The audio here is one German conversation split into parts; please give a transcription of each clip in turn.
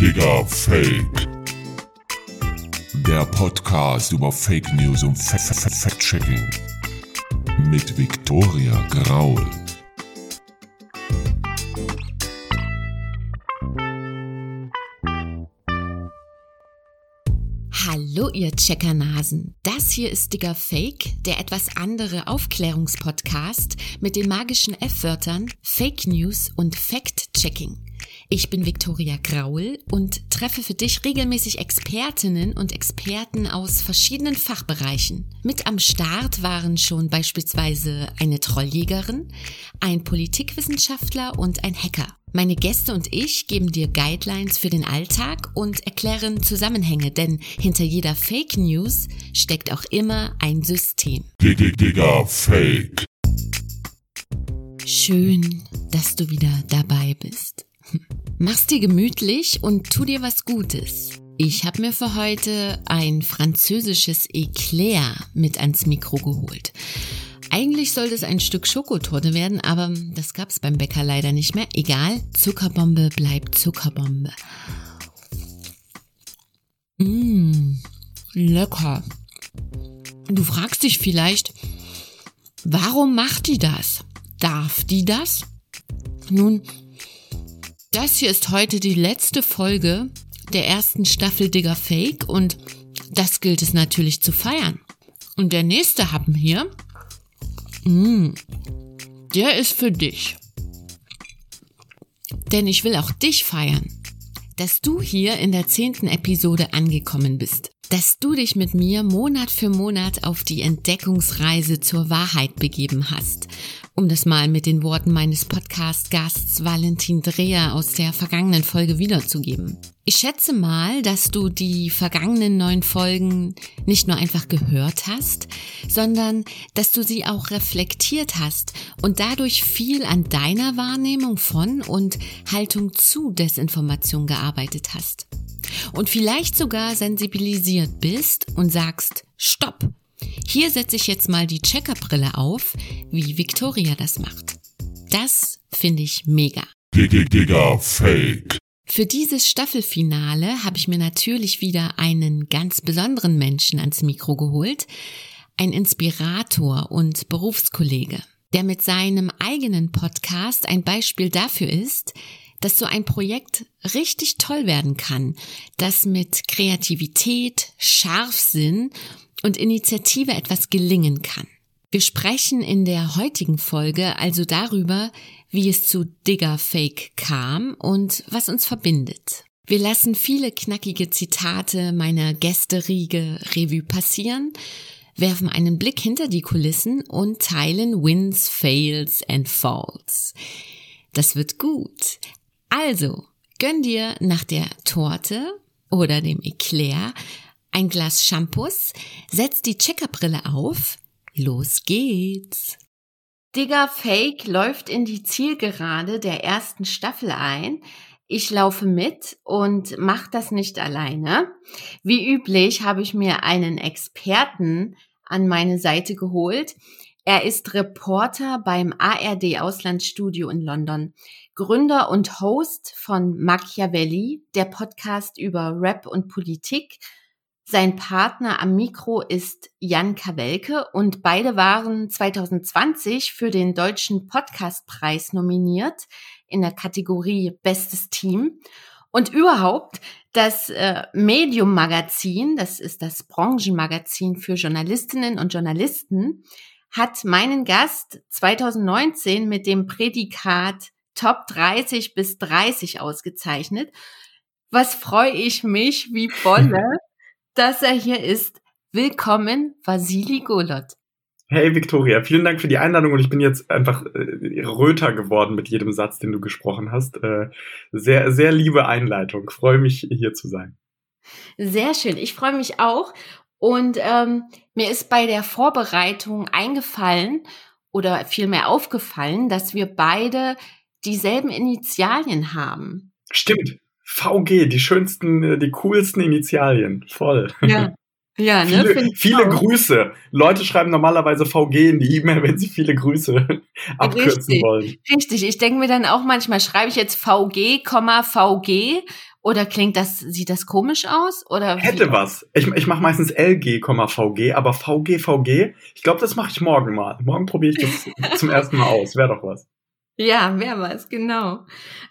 Digga Fake. Der Podcast über Fake News und Fact-Checking. Mit Viktoria Graul. Hallo ihr Checkernasen. Das hier ist Digger Fake, der etwas andere Aufklärungspodcast mit den magischen F-Wörtern Fake News und Fact-Checking. Ich bin Viktoria Graul und treffe für dich regelmäßig Expertinnen und Experten aus verschiedenen Fachbereichen. Mit am Start waren schon beispielsweise eine Trolljägerin, ein Politikwissenschaftler und ein Hacker. Meine Gäste und ich geben dir Guidelines für den Alltag und erklären Zusammenhänge, denn hinter jeder Fake News steckt auch immer ein System. Digga Fake. Schön, dass du wieder dabei bist. Mach's dir gemütlich und tu dir was Gutes. Ich habe mir für heute ein französisches Eclair mit ans Mikro geholt. Eigentlich sollte es ein Stück Schokotorte werden, aber das gab's beim Bäcker leider nicht mehr. Egal, Zuckerbombe bleibt Zuckerbombe. Mmh, lecker. Du fragst dich vielleicht, warum macht die das? Darf die das? Nun, das hier ist heute die letzte Folge der ersten Staffel Digger Fake und das gilt es natürlich zu feiern. Und der nächste Happen hier, mh, der ist für dich. Denn ich will auch dich feiern, dass du hier in der zehnten Episode angekommen bist. Dass du dich mit mir Monat für Monat auf die Entdeckungsreise zur Wahrheit begeben hast um das mal mit den Worten meines Podcast-Gasts Valentin Dreher aus der vergangenen Folge wiederzugeben. Ich schätze mal, dass du die vergangenen neun Folgen nicht nur einfach gehört hast, sondern dass du sie auch reflektiert hast und dadurch viel an deiner Wahrnehmung von und Haltung zu Desinformation gearbeitet hast. Und vielleicht sogar sensibilisiert bist und sagst, Stopp! Hier setze ich jetzt mal die Checkerbrille auf, wie Victoria das macht. Das finde ich mega. Digga Fake. Für dieses Staffelfinale habe ich mir natürlich wieder einen ganz besonderen Menschen ans Mikro geholt, ein Inspirator und Berufskollege, der mit seinem eigenen Podcast ein Beispiel dafür ist, dass so ein Projekt richtig toll werden kann, das mit Kreativität, Scharfsinn und Initiative etwas gelingen kann. Wir sprechen in der heutigen Folge also darüber, wie es zu Digger Fake kam und was uns verbindet. Wir lassen viele knackige Zitate meiner Gästeriege Revue passieren, werfen einen Blick hinter die Kulissen und teilen Wins, Fails and Falls. Das wird gut. Also, gönn dir nach der Torte oder dem Eclair ein Glas Shampoos, setz die Checkerbrille auf, los geht's. Digger Fake läuft in die Zielgerade der ersten Staffel ein. Ich laufe mit und mach das nicht alleine. Wie üblich habe ich mir einen Experten an meine Seite geholt. Er ist Reporter beim ARD Auslandsstudio in London, Gründer und Host von Machiavelli, der Podcast über Rap und Politik sein Partner am Mikro ist Jan Kawelke und beide waren 2020 für den Deutschen Podcastpreis nominiert in der Kategorie Bestes Team. Und überhaupt das äh, Medium Magazin, das ist das Branchenmagazin für Journalistinnen und Journalisten, hat meinen Gast 2019 mit dem Prädikat Top 30 bis 30 ausgezeichnet. Was freue ich mich wie Bolle, dass er hier ist. Willkommen, Vasili Golot. Hey Victoria, vielen Dank für die Einladung und ich bin jetzt einfach äh, röter geworden mit jedem Satz, den du gesprochen hast. Äh, sehr, sehr liebe Einleitung. Freue mich hier zu sein. Sehr schön. Ich freue mich auch. Und ähm, mir ist bei der Vorbereitung eingefallen oder vielmehr aufgefallen, dass wir beide dieselben Initialien haben. Stimmt. VG, die schönsten, äh, die coolsten Initialien. Voll. Ja. Ja, ne? Viele, viele Grüße. Leute schreiben normalerweise VG in die E-Mail, wenn sie viele Grüße abkürzen Richtig. wollen. Richtig. Ich denke mir dann auch manchmal, schreibe ich jetzt VG, VG Oder klingt das, sieht das komisch aus? Oder Hätte was. Ich, ich mache meistens LG, VG, aber VG, VG, ich glaube, das mache ich morgen mal. Morgen probiere ich das zum ersten Mal aus. Wäre doch was. Ja, wer weiß, genau.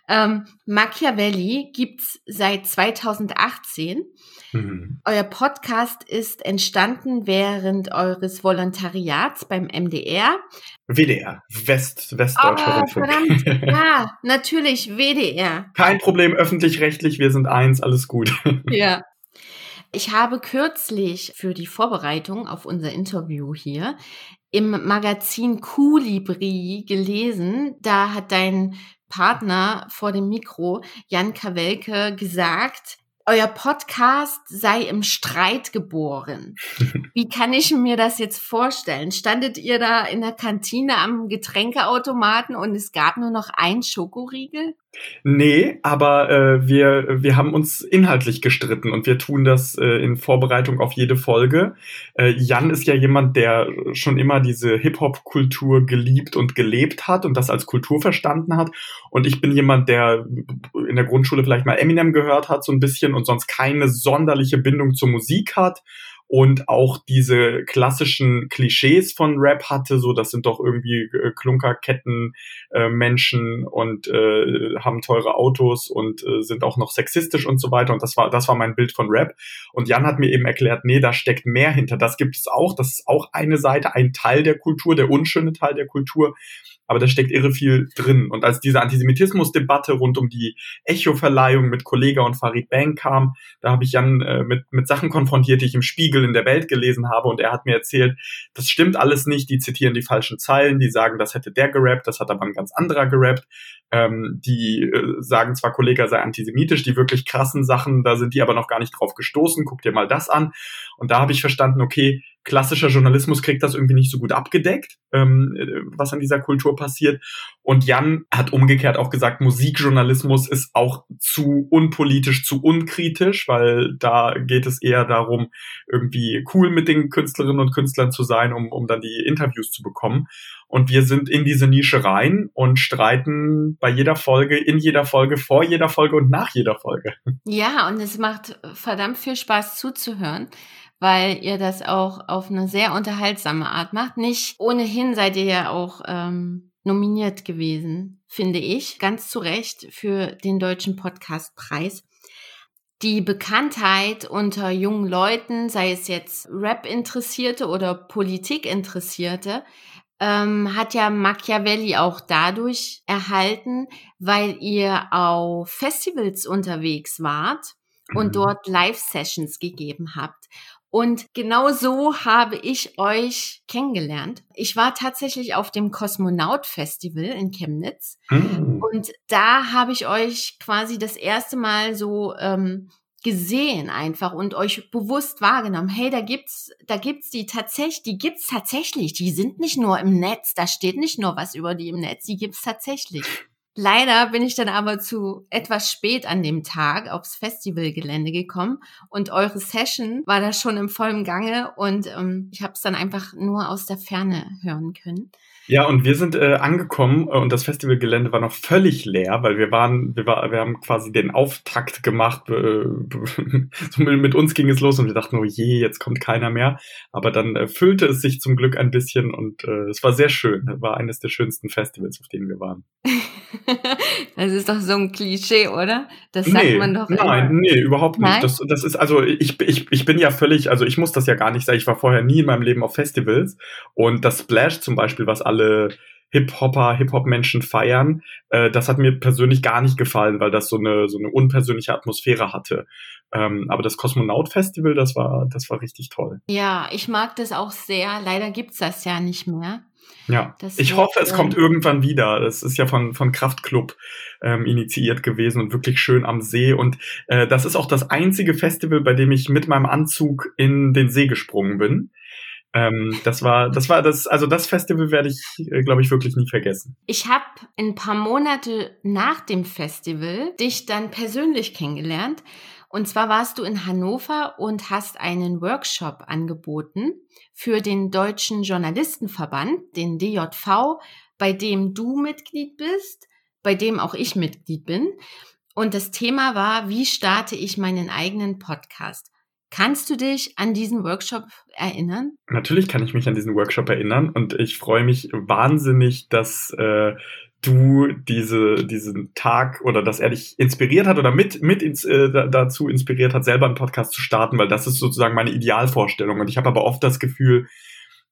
Ähm, Machiavelli gibt's seit 2018. Mhm. Euer Podcast ist entstanden während eures Volontariats beim MDR. WDR, West, Westdeutscher oh, Rundfunk. Verdammt. Ja, natürlich, WDR. Kein Problem, öffentlich-rechtlich, wir sind eins, alles gut. Ja. Ich habe kürzlich für die Vorbereitung auf unser Interview hier im Magazin Colibri gelesen. Da hat dein Partner vor dem Mikro, Jan Kawelke, gesagt, euer Podcast sei im Streit geboren. Wie kann ich mir das jetzt vorstellen? Standet ihr da in der Kantine am Getränkeautomaten und es gab nur noch ein Schokoriegel? Nee, aber äh, wir, wir haben uns inhaltlich gestritten und wir tun das äh, in Vorbereitung auf jede Folge. Äh, Jan ist ja jemand, der schon immer diese Hip-Hop-Kultur geliebt und gelebt hat und das als Kultur verstanden hat. Und ich bin jemand, der in der Grundschule vielleicht mal Eminem gehört hat, so ein bisschen und sonst keine sonderliche Bindung zur Musik hat und auch diese klassischen Klischees von Rap hatte, so das sind doch irgendwie äh, Klunkerketten äh, Menschen und äh, haben teure Autos und äh, sind auch noch sexistisch und so weiter. Und das war das war mein Bild von Rap. Und Jan hat mir eben erklärt, nee, da steckt mehr hinter. Das gibt es auch, das ist auch eine Seite, ein Teil der Kultur, der unschöne Teil der Kultur, aber da steckt irre viel drin. Und als diese Antisemitismus-Debatte rund um die Echo-Verleihung mit Kollega und Farid Bang kam, da habe ich Jan äh, mit, mit Sachen konfrontiert, die ich im Spiegel in der Welt gelesen habe. Und er hat mir erzählt, das stimmt alles nicht, die zitieren die falschen Zeilen, die sagen, das hätte der gerappt, das hat aber ein ganz anderer gerappt. Ähm, die äh, sagen zwar, Kollega sei antisemitisch, die wirklich krassen Sachen, da sind die aber noch gar nicht drauf gestoßen. Guck dir mal das an. Und da habe ich verstanden, okay, klassischer Journalismus kriegt das irgendwie nicht so gut abgedeckt, ähm, was an dieser Kultur passiert. Und Jan hat umgekehrt auch gesagt, Musikjournalismus ist auch zu unpolitisch, zu unkritisch, weil da geht es eher darum, irgendwie cool mit den Künstlerinnen und Künstlern zu sein, um, um dann die Interviews zu bekommen. Und wir sind in diese Nische rein und streiten bei jeder Folge, in jeder Folge, vor jeder Folge und nach jeder Folge. Ja, und es macht verdammt viel Spaß zuzuhören weil ihr das auch auf eine sehr unterhaltsame Art macht. Nicht ohnehin seid ihr ja auch ähm, nominiert gewesen, finde ich, ganz zu Recht für den Deutschen Podcastpreis. Die Bekanntheit unter jungen Leuten, sei es jetzt Rap-Interessierte oder Politik-Interessierte, ähm, hat ja Machiavelli auch dadurch erhalten, weil ihr auf Festivals unterwegs wart und mhm. dort Live-Sessions gegeben habt. Und genau so habe ich euch kennengelernt. Ich war tatsächlich auf dem Kosmonaut Festival in Chemnitz mhm. und da habe ich euch quasi das erste Mal so ähm, gesehen einfach und euch bewusst wahrgenommen. Hey, da gibt's, da gibt's die tatsächlich, die gibt's tatsächlich. Die sind nicht nur im Netz. Da steht nicht nur was über die im Netz. Die gibt's tatsächlich. Leider bin ich dann aber zu etwas spät an dem Tag aufs Festivalgelände gekommen und eure Session war da schon im vollen Gange und ähm, ich habe es dann einfach nur aus der Ferne hören können. Ja, und wir sind äh, angekommen äh, und das Festivalgelände war noch völlig leer, weil wir waren, wir, war, wir haben quasi den Auftakt gemacht. Äh, so mit, mit, uns ging es los und wir dachten, oh je, jetzt kommt keiner mehr. Aber dann äh, füllte es sich zum Glück ein bisschen und äh, es war sehr schön. War eines der schönsten Festivals, auf denen wir waren. das ist doch so ein Klischee, oder? Das sagt nee, man doch Nein, immer. nee, überhaupt nicht. Das, das ist, also ich, ich, ich bin ja völlig, also ich muss das ja gar nicht sagen. Ich war vorher nie in meinem Leben auf Festivals. Und das Splash zum Beispiel, was alle Hip-Hopper, Hip-Hop-Menschen feiern, äh, das hat mir persönlich gar nicht gefallen, weil das so eine, so eine unpersönliche Atmosphäre hatte. Ähm, aber das Kosmonaut-Festival, das war, das war richtig toll. Ja, ich mag das auch sehr. Leider gibt's das ja nicht mehr. Ja, das ich hoffe, es kommt irgendwann wieder. Das ist ja von, von Kraftklub ähm, initiiert gewesen und wirklich schön am See. Und äh, das ist auch das einzige Festival, bei dem ich mit meinem Anzug in den See gesprungen bin. Ähm, das war, das war das, also das Festival werde ich, äh, glaube ich, wirklich nie vergessen. Ich habe ein paar Monate nach dem Festival dich dann persönlich kennengelernt. Und zwar warst du in Hannover und hast einen Workshop angeboten für den Deutschen Journalistenverband, den DJV, bei dem du Mitglied bist, bei dem auch ich Mitglied bin. Und das Thema war, wie starte ich meinen eigenen Podcast? Kannst du dich an diesen Workshop erinnern? Natürlich kann ich mich an diesen Workshop erinnern und ich freue mich wahnsinnig, dass äh, du diese, diesen Tag oder dass er dich inspiriert hat oder mit, mit ins, äh, dazu inspiriert hat, selber einen Podcast zu starten, weil das ist sozusagen meine Idealvorstellung. Und ich habe aber oft das Gefühl,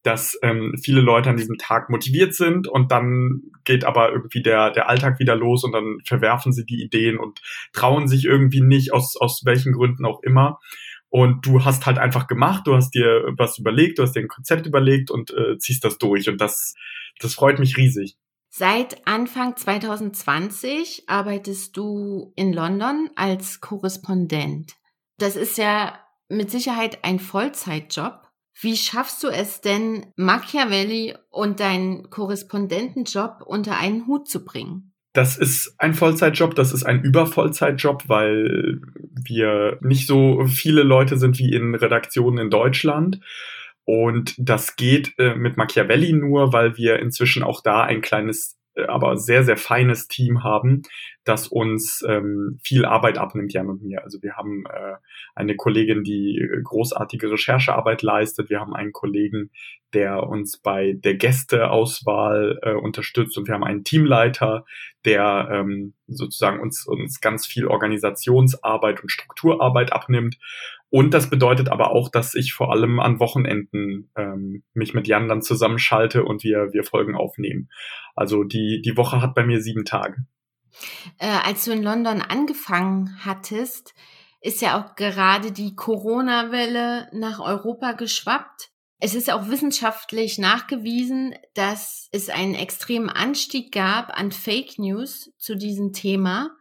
dass ähm, viele Leute an diesem Tag motiviert sind und dann geht aber irgendwie der, der Alltag wieder los und dann verwerfen sie die Ideen und trauen sich irgendwie nicht, aus, aus welchen Gründen auch immer. Und du hast halt einfach gemacht, du hast dir was überlegt, du hast dir ein Konzept überlegt und äh, ziehst das durch. Und das, das freut mich riesig. Seit Anfang 2020 arbeitest du in London als Korrespondent. Das ist ja mit Sicherheit ein Vollzeitjob. Wie schaffst du es denn, Machiavelli und deinen Korrespondentenjob unter einen Hut zu bringen? Das ist ein Vollzeitjob, das ist ein Übervollzeitjob, weil wir nicht so viele Leute sind wie in Redaktionen in Deutschland. Und das geht äh, mit Machiavelli nur, weil wir inzwischen auch da ein kleines aber sehr, sehr feines Team haben, das uns ähm, viel Arbeit abnimmt, Jan und mir. Also wir haben äh, eine Kollegin, die äh, großartige Recherchearbeit leistet. Wir haben einen Kollegen, der uns bei der Gästeauswahl äh, unterstützt und wir haben einen Teamleiter, der ähm, sozusagen uns, uns ganz viel Organisationsarbeit und Strukturarbeit abnimmt. Und das bedeutet aber auch, dass ich vor allem an Wochenenden ähm, mich mit Jan dann zusammenschalte und wir, wir Folgen aufnehmen. Also die, die Woche hat bei mir sieben Tage. Äh, als du in London angefangen hattest, ist ja auch gerade die Corona-Welle nach Europa geschwappt. Es ist auch wissenschaftlich nachgewiesen, dass es einen extremen Anstieg gab an Fake News zu diesem Thema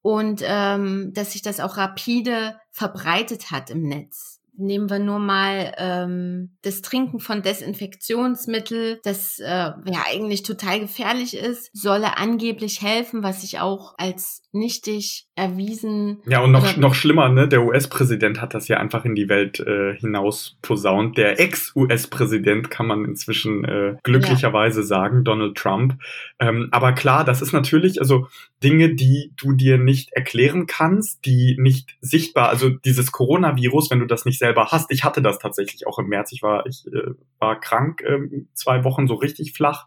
und ähm, dass sich das auch rapide verbreitet hat im Netz. Nehmen wir nur mal ähm, das Trinken von Desinfektionsmittel, das äh, ja eigentlich total gefährlich ist, solle angeblich helfen, was sich auch als nichtig erwiesen. Ja, und noch, noch schlimmer, ne? Der US-Präsident hat das ja einfach in die Welt äh, hinaus posaunt. Der Ex-US-Präsident kann man inzwischen äh, glücklicherweise ja. sagen, Donald Trump. Ähm, aber klar, das ist natürlich, also Dinge, die du dir nicht erklären kannst, die nicht sichtbar, also dieses Coronavirus, wenn du das nicht selber hast, ich hatte das tatsächlich auch im März, ich war, ich äh, war krank äh, zwei Wochen so richtig flach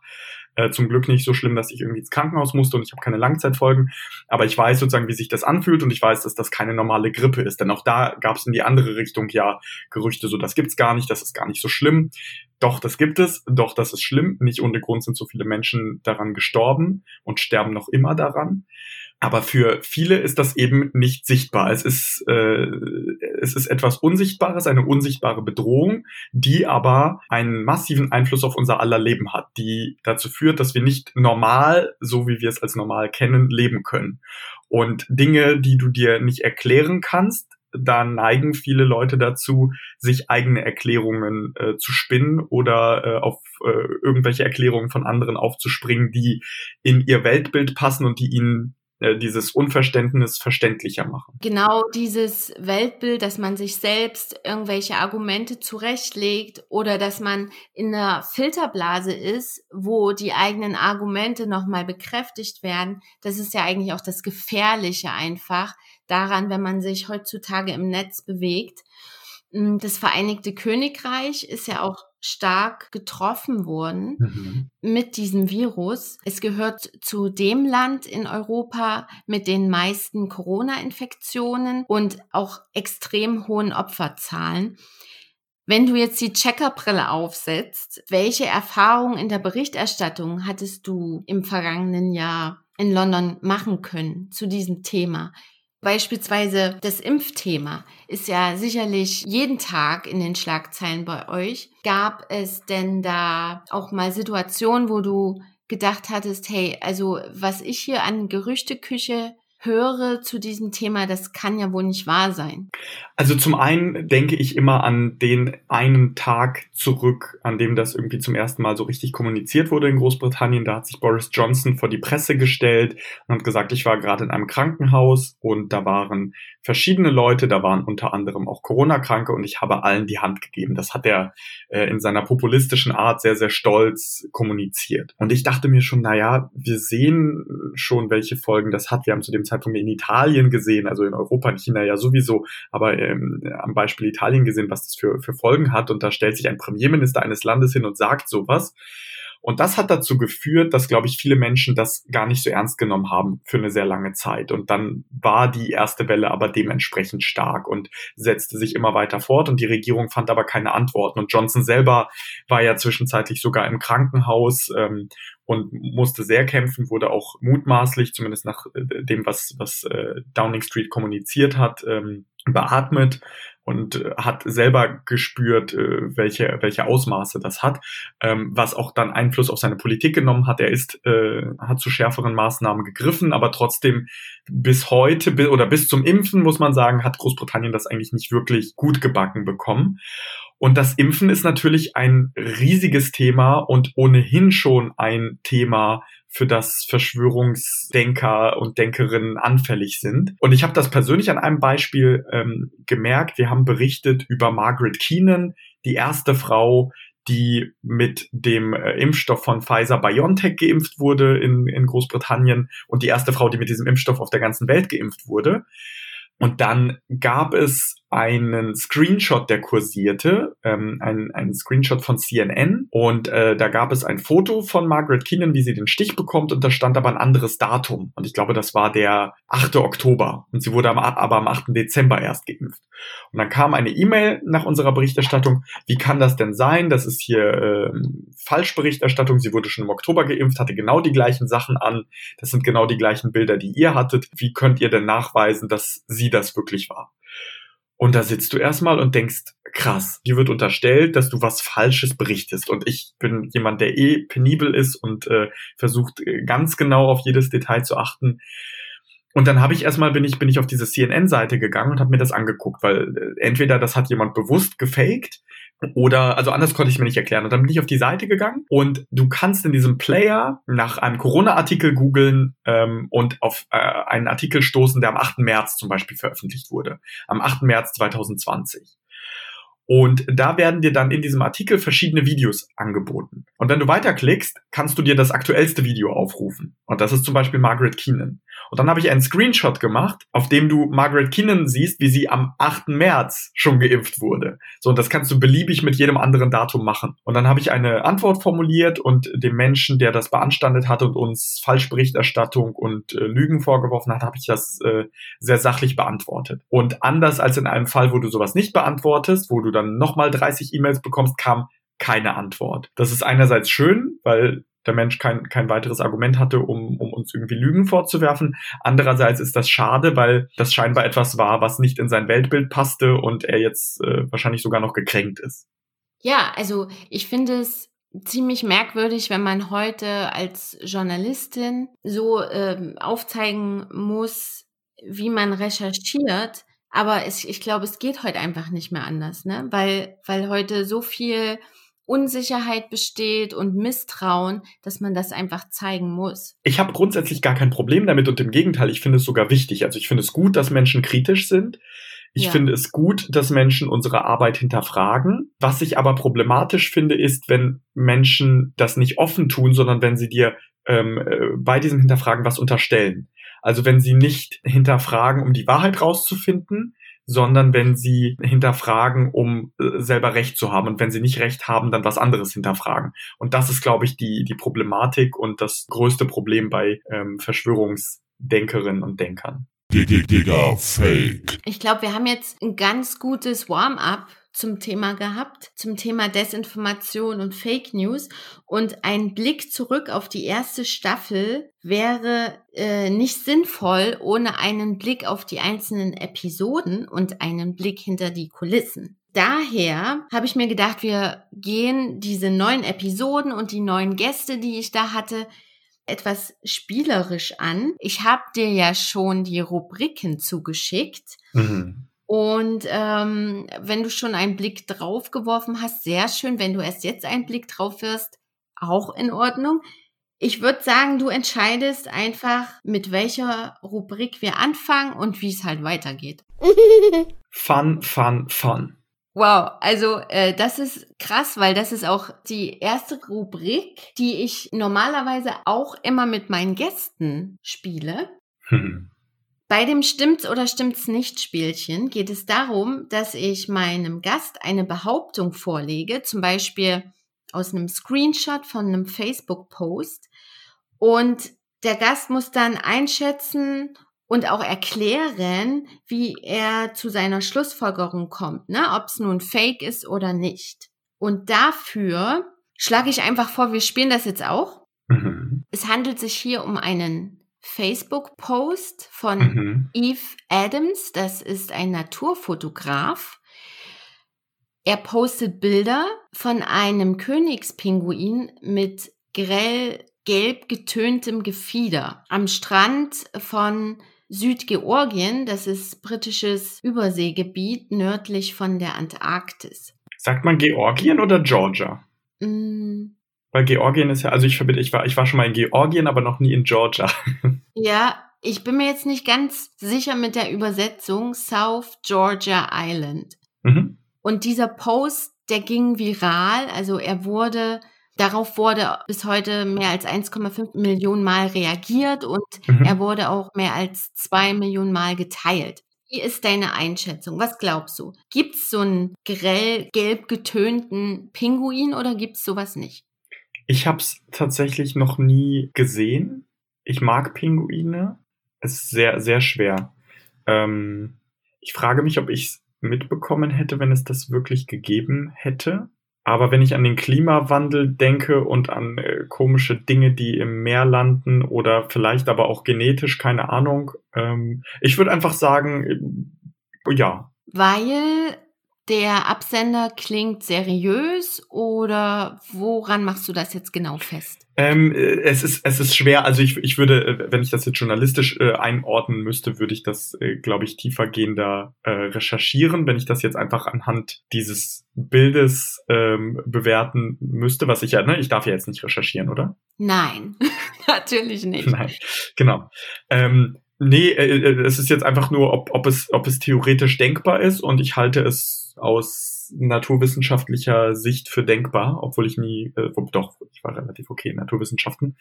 äh, zum Glück nicht so schlimm, dass ich irgendwie ins Krankenhaus musste und ich habe keine Langzeitfolgen. Aber ich weiß sozusagen, wie sich das anfühlt und ich weiß, dass das keine normale Grippe ist. Denn auch da gab es in die andere Richtung ja Gerüchte, so das gibt's gar nicht, das ist gar nicht so schlimm. Doch, das gibt es, doch, das ist schlimm. Nicht ohne Grund sind so viele Menschen daran gestorben und sterben noch immer daran. Aber für viele ist das eben nicht sichtbar. Es ist, äh, es ist etwas Unsichtbares, eine unsichtbare Bedrohung, die aber einen massiven Einfluss auf unser aller Leben hat, die dazu führt, dass wir nicht normal, so wie wir es als normal kennen, leben können. Und Dinge, die du dir nicht erklären kannst, da neigen viele Leute dazu, sich eigene Erklärungen äh, zu spinnen oder äh, auf äh, irgendwelche Erklärungen von anderen aufzuspringen, die in ihr Weltbild passen und die ihnen dieses Unverständnis verständlicher machen. Genau dieses Weltbild, dass man sich selbst irgendwelche Argumente zurechtlegt oder dass man in einer Filterblase ist, wo die eigenen Argumente nochmal bekräftigt werden, das ist ja eigentlich auch das Gefährliche einfach daran, wenn man sich heutzutage im Netz bewegt. Hm, das Vereinigte Königreich ist ja auch stark getroffen worden mhm. mit diesem Virus. Es gehört zu dem Land in Europa mit den meisten Corona-Infektionen und auch extrem hohen Opferzahlen. Wenn du jetzt die Checkerbrille aufsetzt, welche Erfahrungen in der Berichterstattung hattest du im vergangenen Jahr in London machen können zu diesem Thema? Beispielsweise das Impfthema ist ja sicherlich jeden Tag in den Schlagzeilen bei euch. Gab es denn da auch mal Situationen, wo du gedacht hattest, hey, also was ich hier an Gerüchteküche höre zu diesem Thema, das kann ja wohl nicht wahr sein. Also zum einen denke ich immer an den einen Tag zurück, an dem das irgendwie zum ersten Mal so richtig kommuniziert wurde in Großbritannien. Da hat sich Boris Johnson vor die Presse gestellt und hat gesagt, ich war gerade in einem Krankenhaus und da waren verschiedene Leute, da waren unter anderem auch Corona-Kranke und ich habe allen die Hand gegeben. Das hat er äh, in seiner populistischen Art sehr, sehr stolz kommuniziert. Und ich dachte mir schon, na ja, wir sehen schon, welche Folgen das hat. Wir haben zu dem Zeitpunkt in Italien gesehen, also in Europa, in China ja sowieso, aber ähm, am Beispiel Italien gesehen, was das für, für Folgen hat. Und da stellt sich ein Premierminister eines Landes hin und sagt sowas. Und das hat dazu geführt, dass, glaube ich, viele Menschen das gar nicht so ernst genommen haben für eine sehr lange Zeit. Und dann war die erste Welle aber dementsprechend stark und setzte sich immer weiter fort. Und die Regierung fand aber keine Antworten. Und Johnson selber war ja zwischenzeitlich sogar im Krankenhaus ähm, und musste sehr kämpfen, wurde auch mutmaßlich, zumindest nach äh, dem, was, was äh, Downing Street kommuniziert hat, ähm, beatmet und äh, hat selber gespürt, welche, welche Ausmaße das hat, ähm, was auch dann Einfluss auf seine Politik genommen hat. Er ist, äh, hat zu schärferen Maßnahmen gegriffen, aber trotzdem bis heute oder bis zum Impfen, muss man sagen, hat Großbritannien das eigentlich nicht wirklich gut gebacken bekommen. Und das Impfen ist natürlich ein riesiges Thema und ohnehin schon ein Thema, für das Verschwörungsdenker und Denkerinnen anfällig sind. Und ich habe das persönlich an einem Beispiel ähm, gemerkt. Wir haben berichtet über Margaret Keenan, die erste Frau, die mit dem äh, Impfstoff von Pfizer BioNTech geimpft wurde in, in Großbritannien und die erste Frau, die mit diesem Impfstoff auf der ganzen Welt geimpft wurde. Und dann gab es einen Screenshot, der kursierte, ähm, ein, ein Screenshot von CNN und äh, da gab es ein Foto von Margaret Keenan, wie sie den Stich bekommt und da stand aber ein anderes Datum und ich glaube, das war der 8. Oktober und sie wurde am, aber am 8. Dezember erst geimpft. Und dann kam eine E-Mail nach unserer Berichterstattung, wie kann das denn sein? Das ist hier äh, Falschberichterstattung, sie wurde schon im Oktober geimpft, hatte genau die gleichen Sachen an, das sind genau die gleichen Bilder, die ihr hattet. Wie könnt ihr denn nachweisen, dass sie das wirklich war? Und da sitzt du erstmal und denkst, krass, dir wird unterstellt, dass du was Falsches berichtest. Und ich bin jemand, der eh penibel ist und äh, versucht äh, ganz genau auf jedes Detail zu achten. Und dann habe ich erstmal bin ich bin ich auf diese CNN-Seite gegangen und habe mir das angeguckt, weil äh, entweder das hat jemand bewusst gefaked oder, also anders konnte ich mir nicht erklären. Und dann bin ich auf die Seite gegangen und du kannst in diesem Player nach einem Corona-Artikel googeln ähm, und auf äh, einen Artikel stoßen, der am 8. März zum Beispiel veröffentlicht wurde. Am 8. März 2020. Und da werden dir dann in diesem Artikel verschiedene Videos angeboten. Und wenn du weiterklickst, kannst du dir das aktuellste Video aufrufen. Und das ist zum Beispiel Margaret Keenan. Und dann habe ich einen Screenshot gemacht, auf dem du Margaret Keenan siehst, wie sie am 8. März schon geimpft wurde. So, und das kannst du beliebig mit jedem anderen Datum machen. Und dann habe ich eine Antwort formuliert und dem Menschen, der das beanstandet hat und uns Falschberichterstattung und äh, Lügen vorgeworfen hat, habe ich das äh, sehr sachlich beantwortet. Und anders als in einem Fall, wo du sowas nicht beantwortest, wo du dann nochmal 30 E-Mails bekommst, kam keine Antwort. Das ist einerseits schön, weil der Mensch kein, kein weiteres Argument hatte, um, um uns irgendwie Lügen vorzuwerfen. Andererseits ist das schade, weil das scheinbar etwas war, was nicht in sein Weltbild passte und er jetzt äh, wahrscheinlich sogar noch gekränkt ist. Ja, also ich finde es ziemlich merkwürdig, wenn man heute als Journalistin so ähm, aufzeigen muss, wie man recherchiert, aber es, ich glaube, es geht heute einfach nicht mehr anders, ne? Weil, weil heute so viel Unsicherheit besteht und Misstrauen, dass man das einfach zeigen muss. Ich habe grundsätzlich gar kein Problem damit und im Gegenteil, ich finde es sogar wichtig. Also ich finde es gut, dass Menschen kritisch sind. Ich ja. finde es gut, dass Menschen unsere Arbeit hinterfragen. Was ich aber problematisch finde, ist, wenn Menschen das nicht offen tun, sondern wenn sie dir ähm, äh, bei diesem Hinterfragen was unterstellen. Also wenn sie nicht hinterfragen, um die Wahrheit rauszufinden, sondern wenn sie hinterfragen, um äh, selber Recht zu haben. Und wenn sie nicht Recht haben, dann was anderes hinterfragen. Und das ist, glaube ich, die, die Problematik und das größte Problem bei ähm, Verschwörungsdenkerinnen und Denkern. Digga, Fake. Ich glaube, wir haben jetzt ein ganz gutes Warm-up zum Thema gehabt, zum Thema Desinformation und Fake News. Und ein Blick zurück auf die erste Staffel wäre äh, nicht sinnvoll ohne einen Blick auf die einzelnen Episoden und einen Blick hinter die Kulissen. Daher habe ich mir gedacht, wir gehen diese neuen Episoden und die neuen Gäste, die ich da hatte, etwas spielerisch an. Ich habe dir ja schon die Rubriken zugeschickt. Mhm. Und ähm, wenn du schon einen Blick drauf geworfen hast, sehr schön. Wenn du erst jetzt einen Blick drauf wirst, auch in Ordnung. Ich würde sagen, du entscheidest einfach, mit welcher Rubrik wir anfangen und wie es halt weitergeht. Fun, fun, fun. Wow, also äh, das ist krass, weil das ist auch die erste Rubrik, die ich normalerweise auch immer mit meinen Gästen spiele. Hm. Bei dem Stimmt's oder Stimmt's nicht Spielchen geht es darum, dass ich meinem Gast eine Behauptung vorlege, zum Beispiel aus einem Screenshot von einem Facebook-Post und der Gast muss dann einschätzen und auch erklären, wie er zu seiner Schlussfolgerung kommt, ne? ob es nun fake ist oder nicht. Und dafür schlage ich einfach vor, wir spielen das jetzt auch. Mhm. Es handelt sich hier um einen Facebook-Post von mhm. Eve Adams. Das ist ein Naturfotograf. Er postet Bilder von einem Königspinguin mit grell gelb getöntem Gefieder am Strand von Südgeorgien. Das ist britisches Überseegebiet nördlich von der Antarktis. Sagt man Georgien oder Georgia? Mm, weil Georgien ist ja, also ich verbinde, ich war, ich war schon mal in Georgien, aber noch nie in Georgia. Ja, ich bin mir jetzt nicht ganz sicher mit der Übersetzung South Georgia Island. Mhm. Und dieser Post, der ging viral, also er wurde, darauf wurde bis heute mehr als 1,5 Millionen Mal reagiert und mhm. er wurde auch mehr als zwei Millionen Mal geteilt. Wie ist deine Einschätzung? Was glaubst du? Gibt es so einen grell gelb getönten Pinguin oder gibt es sowas nicht? Ich habe es tatsächlich noch nie gesehen. Ich mag Pinguine. Es ist sehr, sehr schwer. Ähm, ich frage mich, ob ich es mitbekommen hätte, wenn es das wirklich gegeben hätte. Aber wenn ich an den Klimawandel denke und an äh, komische Dinge, die im Meer landen oder vielleicht aber auch genetisch, keine Ahnung, ähm, ich würde einfach sagen, äh, ja. Weil der Absender klingt seriös oder woran machst du das jetzt genau fest? Ähm, äh, es ist es ist schwer. Also ich, ich würde, äh, wenn ich das jetzt journalistisch äh, einordnen müsste, würde ich das, äh, glaube ich, tiefergehender äh, recherchieren. Wenn ich das jetzt einfach anhand dieses Bildes ähm, bewerten müsste, was ich ja, ne, ich darf ja jetzt nicht recherchieren, oder? Nein, natürlich nicht. Nein, genau. Ähm, Nee, äh, äh, es ist jetzt einfach nur, ob, ob, es, ob es theoretisch denkbar ist und ich halte es aus naturwissenschaftlicher Sicht für denkbar, obwohl ich nie, äh, doch, ich war relativ okay in Naturwissenschaften.